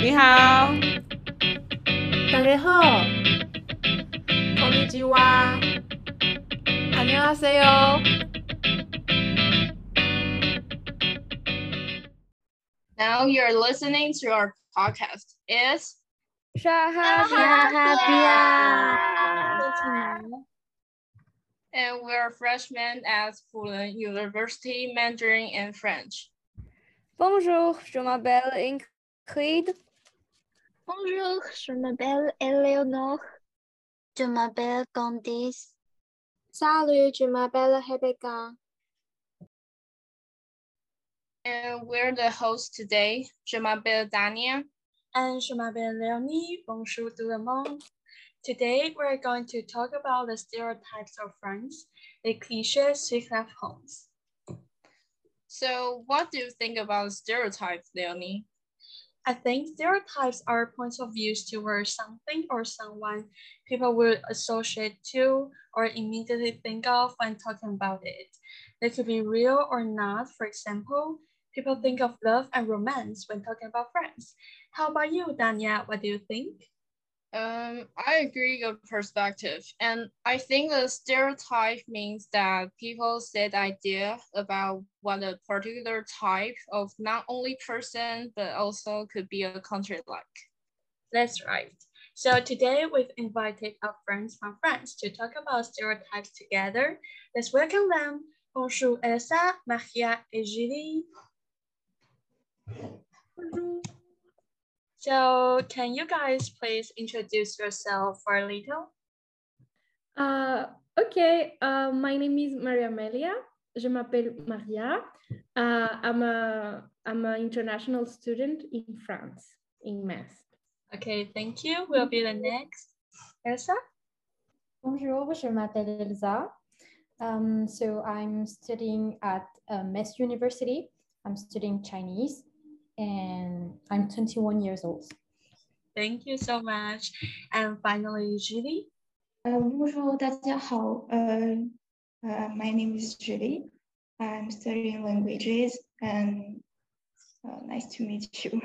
你好，大家好，こんにちは。 안녕하세요. Now you're listening to our podcast. Is and we're freshmen at Fulan University Mandarin and French. Bonjour, je m'appelle Ingrid. Bonjour, je m'appelle Eleonore. Je m'appelle Candice. Salut, je m'appelle Rebecca. And we're the hosts today. Je m'appelle Dania. And je m'appelle Leonie. Bonjour tout le monde. Today, we're going to talk about the stereotypes of France, the cliches we have homes. So what do you think about stereotypes, Leonie? I think stereotypes are points of views towards something or someone people will associate to or immediately think of when talking about it. They could be real or not. For example, people think of love and romance when talking about France. How about you, Dania? What do you think? Um, I agree your perspective, and I think the stereotype means that people set idea about what a particular type of not only person but also could be a country like. That's right. So today we've invited our friends from France to talk about stereotypes together. Let's welcome them. Bonjour Elsa, Maria, et Julie. Bonjour. So can you guys please introduce yourself for a little? Uh, okay, uh, my name is Maria Amelia. Je m'appelle Maria. Uh, I'm a I'm an international student in France, in Metz. Okay, thank you. We'll be the next. Elsa? Bonjour, je m'appelle Elsa. Um, so I'm studying at uh, Metz University. I'm studying Chinese and I'm 21 years old. Thank you so much. And finally, Julie. Uh, bonjour, 大家好. Uh, uh, my name is Julie. I'm studying languages and uh, nice to meet you.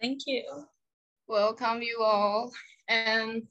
Thank you. Welcome you all. And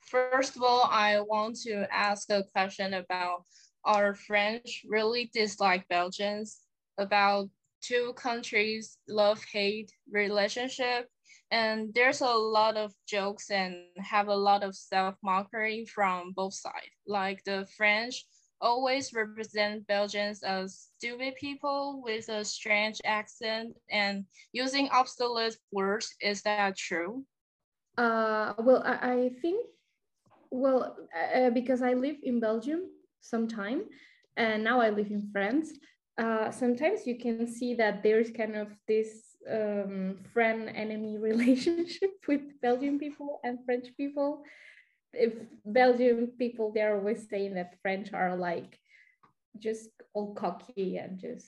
first of all, I want to ask a question about our French really dislike Belgians about two countries love hate relationship. And there's a lot of jokes and have a lot of self mockery from both sides. Like the french always represent belgians as stupid people with a strange accent and using obsolete words is that true? Uh, well I, I think well uh, because i live in belgium sometime and now i live in france uh, sometimes you can see that there's kind of this um, friend enemy relationship with Belgian people and French people. If Belgian people, they're always saying that French are like just all cocky and just,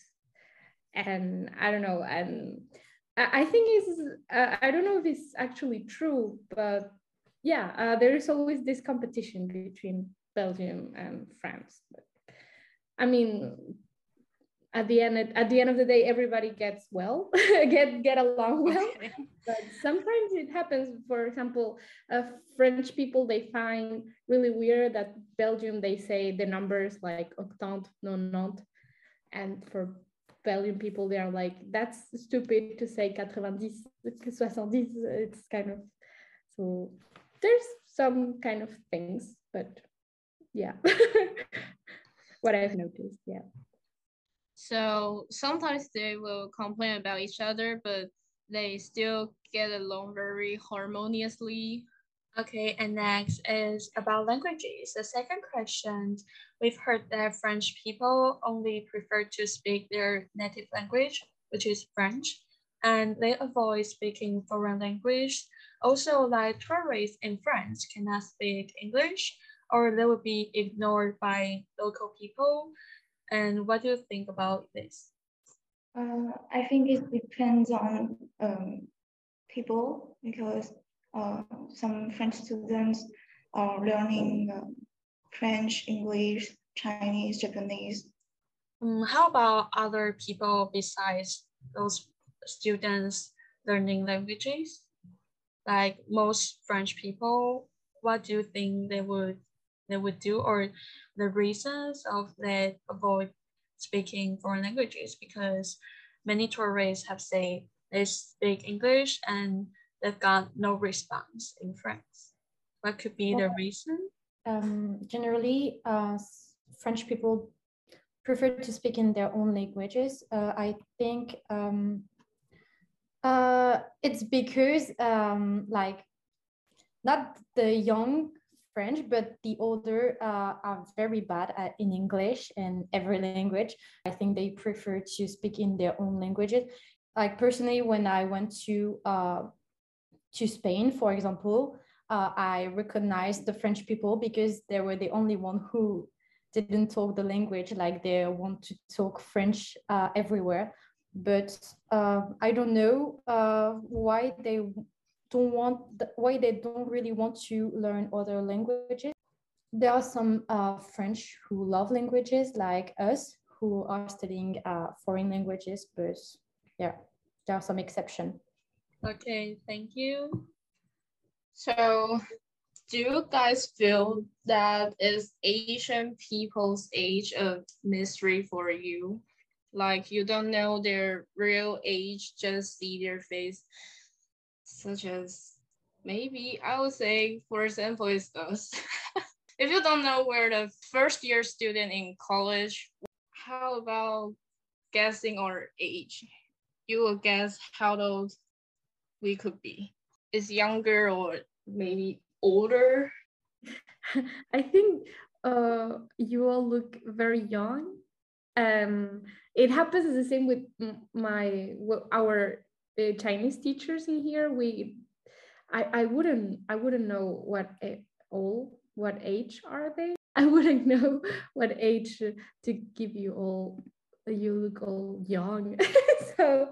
and I don't know. And I, think it's, uh, I don't know if it's actually true, but yeah, uh, there is always this competition between Belgium and France. But I mean, at the end at the end of the day everybody gets well get get along well. Okay. but sometimes it happens for example uh, french people they find really weird that belgium they say the numbers like octante nonante and for belgian people they are like that's stupid to say 90 70 it's kind of so there's some kind of things but yeah. What i've noticed yeah so sometimes they will complain about each other, but they still get along very harmoniously. Okay, and next is about languages. The second question, we've heard that French people only prefer to speak their native language, which is French, and they avoid speaking foreign language. Also, like tourists in France cannot speak English, or they will be ignored by local people. And what do you think about this? Uh, I think it depends on um, people because uh, some French students are learning um, French, English, Chinese, Japanese. Um, how about other people besides those students learning languages? Like most French people, what do you think they would they would do or the reasons of they avoid speaking foreign languages? Because many tourists have said they speak English and they've got no response in France. What could be the reason? Um, generally, uh, French people prefer to speak in their own languages. Uh, I think um, uh, it's because um, like not the young French, but the older uh, are very bad at, in English and every language. I think they prefer to speak in their own languages. Like personally, when I went to uh, to Spain, for example, uh, I recognized the French people because they were the only one who didn't talk the language like they want to talk French uh, everywhere. But uh, I don't know uh, why they don't want, why they don't really want to learn other languages. There are some uh, French who love languages like us who are studying uh, foreign languages, but yeah, there are some exception Okay, thank you. So do you guys feel that is Asian people's age of mystery for you? Like you don't know their real age, just see their face, such as maybe I would say, for example, is us. if you don't know where the first year student in college, how about guessing our age? You will guess how old we could be. Is younger or maybe older? I think uh, you all look very young. Um, it happens the same with my our uh, Chinese teachers in here. We, I, I wouldn't I wouldn't know what all what age are they. I wouldn't know what age to give you all. You look all young, so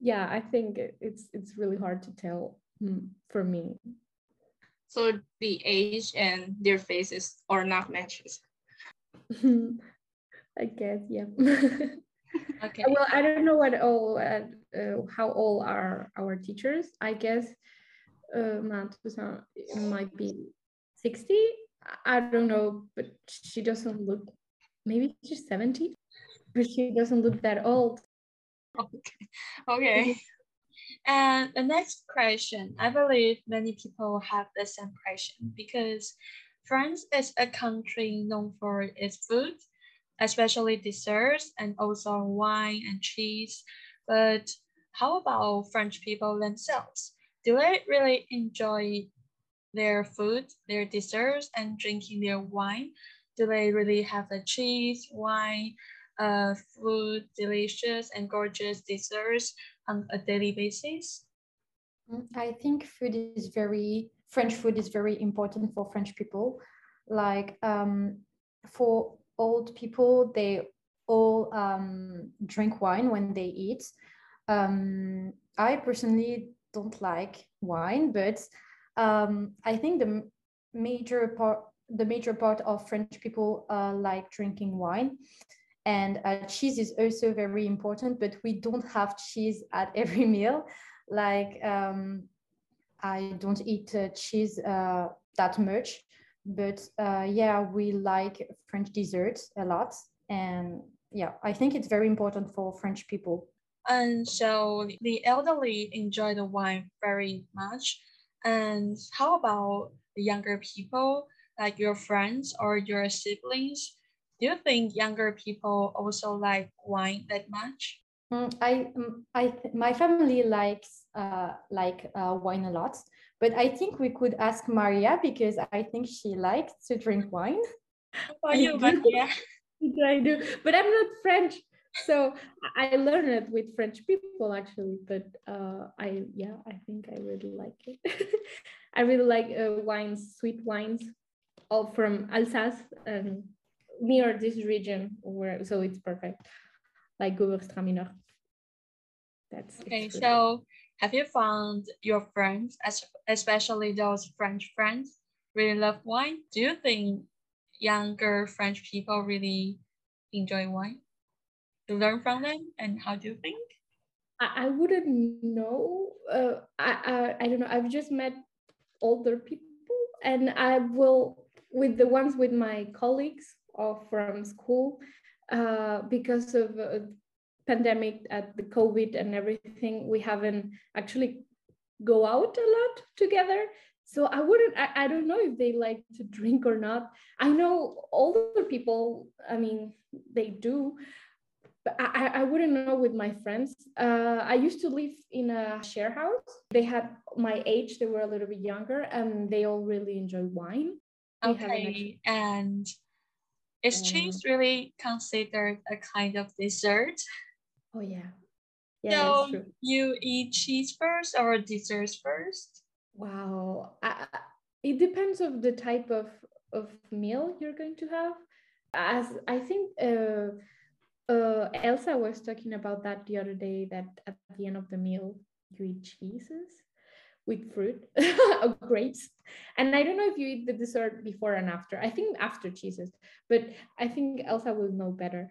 yeah, I think it's it's really hard to tell mm, for me. So the age and their faces are not matches. I guess, yeah. Okay. Well, I don't know what all uh, uh, how old are our teachers. I guess uh, might be sixty. I don't know, but she doesn't look. Maybe she's seventy, but she doesn't look that old. Okay. Okay. And the next question, I believe many people have the same question because France is a country known for its food, especially desserts and also wine and cheese. But how about French people themselves? Do they really enjoy their food, their desserts, and drinking their wine? Do they really have the cheese, wine, uh, food, delicious and gorgeous desserts on a daily basis? Mm, I think food is very French food is very important for French people. Like um, for old people, they all um, drink wine when they eat. Um, I personally don't like wine, but um, I think the major part the major part of French people uh, like drinking wine. And uh, cheese is also very important, but we don't have cheese at every meal. Like um, I don't eat uh, cheese uh, that much, but uh, yeah, we like French desserts a lot. And yeah, I think it's very important for French people. And so the elderly enjoy the wine very much. And how about the younger people, like your friends or your siblings? do you think younger people also like wine that much? Mm, I, mm, I, my family likes uh, like uh, wine a lot, but I think we could ask Maria because I think she likes to drink wine. About you, Maria? I do, but I'm not French, so I learned it with French people actually. But uh, I, yeah, I think I really like it. I really like uh, wines, sweet wines, all from Alsace and near this region where so it's perfect like Gewürztraminer. That's okay. So have you found your friends, especially those French friends, really love wine? Do you think younger French people really enjoy wine? To learn from them, and how do you think? I, I wouldn't know. Uh, I, I I don't know. I've just met older people, and I will with the ones with my colleagues or from school uh, because of uh, pandemic at the covid and everything we haven't actually go out a lot together so i wouldn't I, I don't know if they like to drink or not i know older people i mean they do but I, I wouldn't know with my friends. Uh, I used to live in a share house. They had my age, they were a little bit younger, and they all really enjoy wine. Okay, and Um, cheese really considered a kind of dessert? Oh, yeah. Yeah, so you eat cheese first or desserts first? Wow. I- it depends of the type of, of meal you're going to have. As I think uh, uh, Elsa was talking about that the other day, that at the end of the meal, you eat cheeses with fruit or grapes. And I don't know if you eat the dessert before and after. I think after cheeses, but I think Elsa will know better.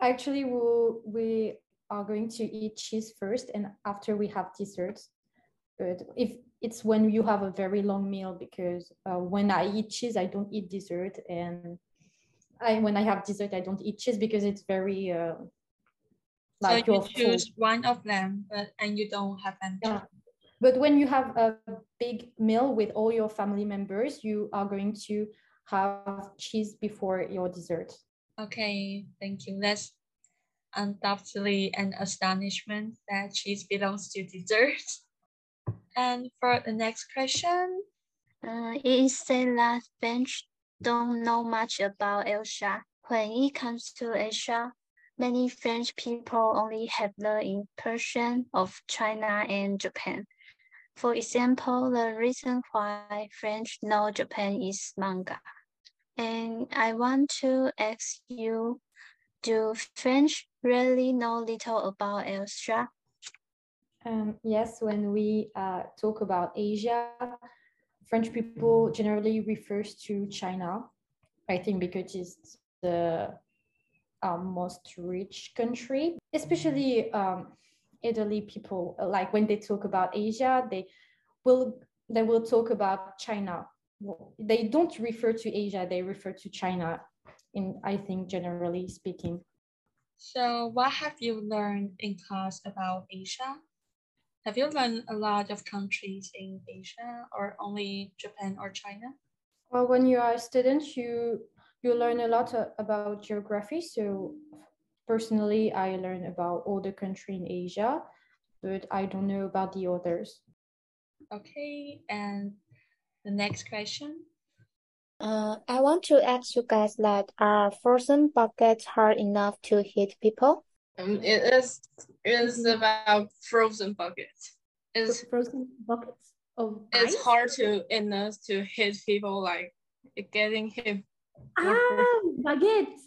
Actually, we'll, we are going to eat cheese first and after we have desserts. But if it's when you have a very long meal, because uh, when I eat cheese, I don't eat dessert. And I, when I have dessert, I don't eat cheese because it's very uh, like so you choose one of them, but and you don't have any. Yeah. But when you have a big meal with all your family members, you are going to have cheese before your dessert. Okay, thank you. That's undoubtedly an astonishment that cheese belongs to dessert. And for the next question, Uh, it is said that French don't know much about Asia. When it comes to Asia, many French people only have the impression of China and Japan. For example, the reason why French know Japan is manga. And I want to ask you, do French really know little about Asia? Um, yes, when we uh, talk about Asia, French people generally refers to China. I think because it's the um, most rich country, especially um, elderly people. Like when they talk about Asia, they will they will talk about China. Well, They don't refer to Asia; they refer to China. In I think generally speaking. so what have you learned in class about Asia? Have you learned a lot of countries in Asia or only Japan or China? Well, when you are a student, you you learn a lot uh, about geography. So personally, I learned about all the country in Asia, but I don't know about the others. Okay, and the next question. Uh, I want to ask you guys that are frozen buckets hard enough to hit people? Um, it is it is about frozen buckets. It's Frozen buckets of it's ice? hard to enough to hit people like getting hit. Ah, baguettes.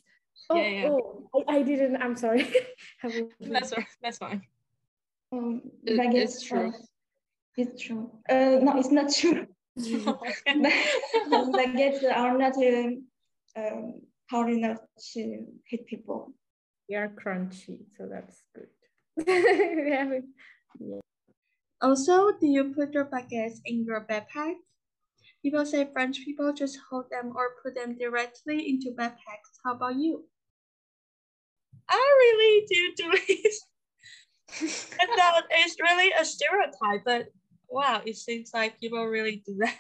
Oh, Yeah, yeah. oh, I, I didn't. I'm sorry. That's right, that's fine. Um, It- baguettes it's true. are- It's true. Uh, no, it's not true. baguettes are not um, um, hard enough to hit people. They are crunchy, so that's good. Yeah. Also, do you put your baguettes in your backpack? People say French people just hold them or put them directly into backpacks. How about you? I really do do it. I thought it's really a stereotype, but wow, it seems like people really do that.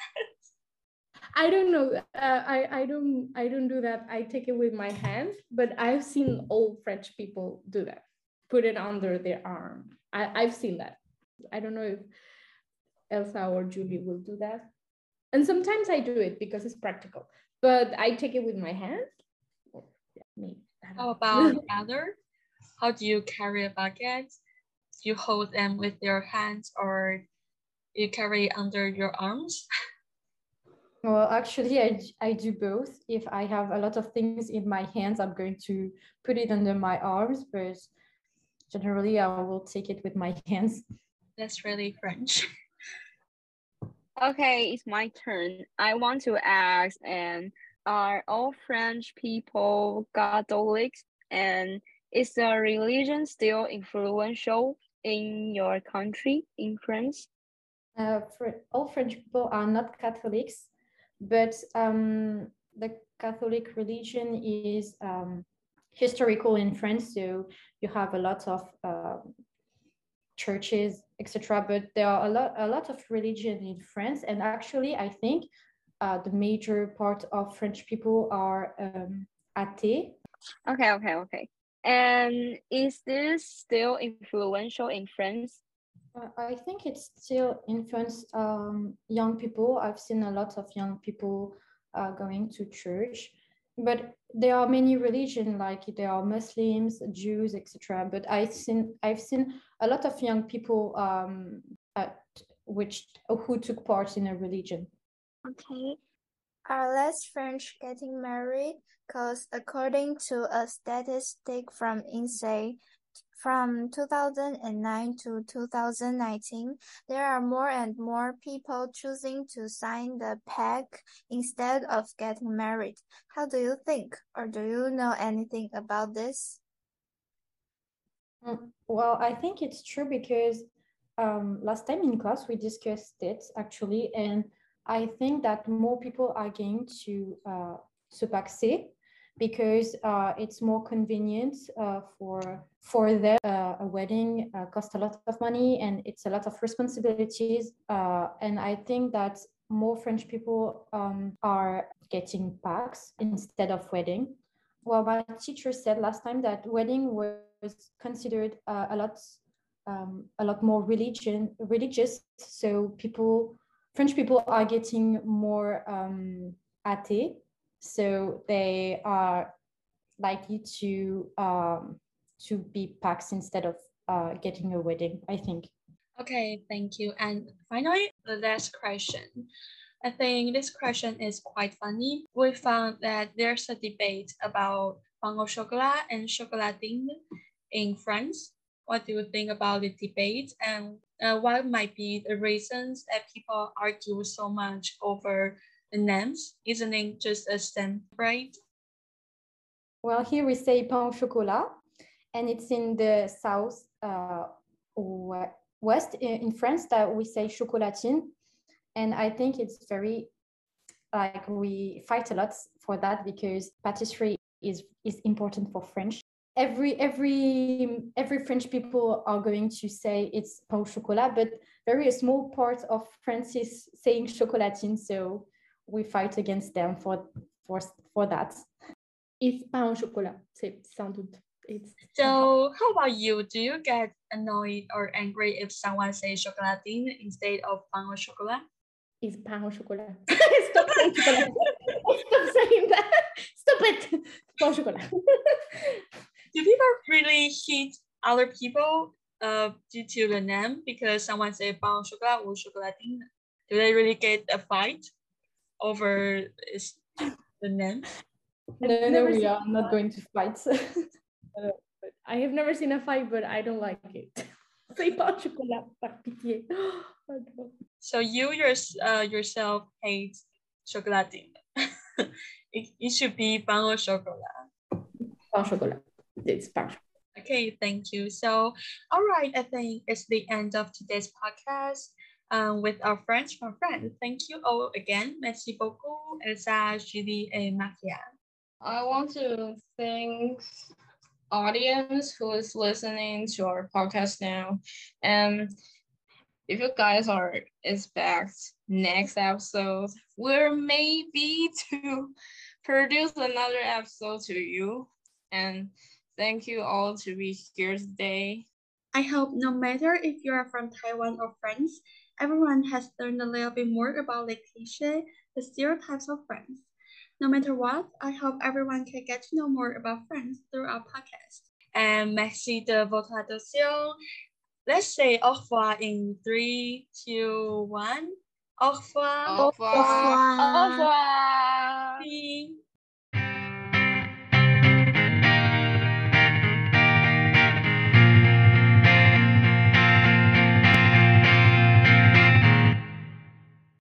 I don't know. Uh, I I don't I don't do that. I take it with my hand, but I've seen old French people do that. Put it under their arm. I I've seen that. I don't know if Elsa or Julie will do that. And sometimes I do it because it's practical. But I take it with my hand. Or, yeah, maybe. How about the other? How do you carry a bucket? Do you hold them with your hands or you carry under your arms? Well, actually, I, I do both. If I have a lot of things in my hands, I'm going to put it under my arms, but generally, I will take it with my hands. That's really French. Okay, it's my turn. I want to ask, and are all French people Catholics? And is the religion still influential in your country, in France? Uh, all French people are not Catholics, but um, the Catholic religion is um, historical in France. So you have a lot of uh, churches, etc. But there are a lot, a lot of religion in France, and actually, I think uh, the major part of French people are um, atheists. Okay, okay, okay. And is this still influential in France? Uh, I think it's still influenced um, young people. I've seen a lot of young people uh, going to church, but there are many religions like there are Muslims, Jews, etc. But I've seen I've seen a lot of young people um, at which who took part in a religion. Okay. Are less French getting married? Because according to a statistic from INSEE, from 2009 to 2019, there are more and more people choosing to sign the pact instead of getting married. How do you think, or do you know anything about this? Mm, Well, I think it's true because um, last time in class we discussed it actually, and I think that more people are going to uh, pacser because uh, it's more convenient uh, for for them. Uh, a wedding uh, costs a lot of money and it's a lot of responsibilities. Uh, and I think that more French people um, are getting pax instead of wedding. Well, my teacher said last time that wedding was considered uh, a lot um, a lot more religion religious. So people French people are getting more um, so they are likely to um, to be pax instead of uh, getting a wedding. I think. Okay, thank you. And finally, the last question. I think this question is quite funny. We found that there's a debate about pain au chocolat and chocolatine in France. What do you think about the debate and uh, what might be the reasons that people argue so much over the names? Isn't it just a stem right? Well, here we say pain au chocolat, and it's in the south uh, west in France that we say chocolatine, and I think it's very like we fight a lot for that because patisserie is is important for French. Every every every French people are going to say it's pain au chocolat, but very small part of France is saying chocolatine, so we fight against them for for for that. It's pain au chocolat, c'est sans doute. It's So how about you? Do you get annoyed or angry if someone says chocolatine instead of pain au chocolat? it's pain au chocolat. Stop saying chocolat. Stop saying that. Stop it. Pain au chocolat. Do people really hit other people uh, due to the name because someone say pain au chocolat or chocolatine? Do they really get a fight over is the name? No, no, we are not going to fight. I have never seen a fight, but I don't like it. Say pain au chocolat, par pitié. Oh, no. So you yours, uh, yourself hate chocolatine. it, it should be pain au chocolat. Pain au chocolat. It's pain au chocolat. Okay, thank you. So, all right, I think it's the end of today's podcast um, with our friends from France. Thank you all again. Merci beaucoup, Elsa, Julie, and Maria. I want to thank audience who is listening to our podcast now. And if you guys are expect next episode, we're maybe to produce another episode to you. And thank you all to be here today. I hope no matter if you are from Taiwan or France, everyone has learned a little bit more about the cliche, the stereotypes of France. No matter what, I hope everyone can get to know more about France through our podcast. And merci de votre attention. Let's say au revoir in three, two, one. Au revoir. Au revoir. Au revoir.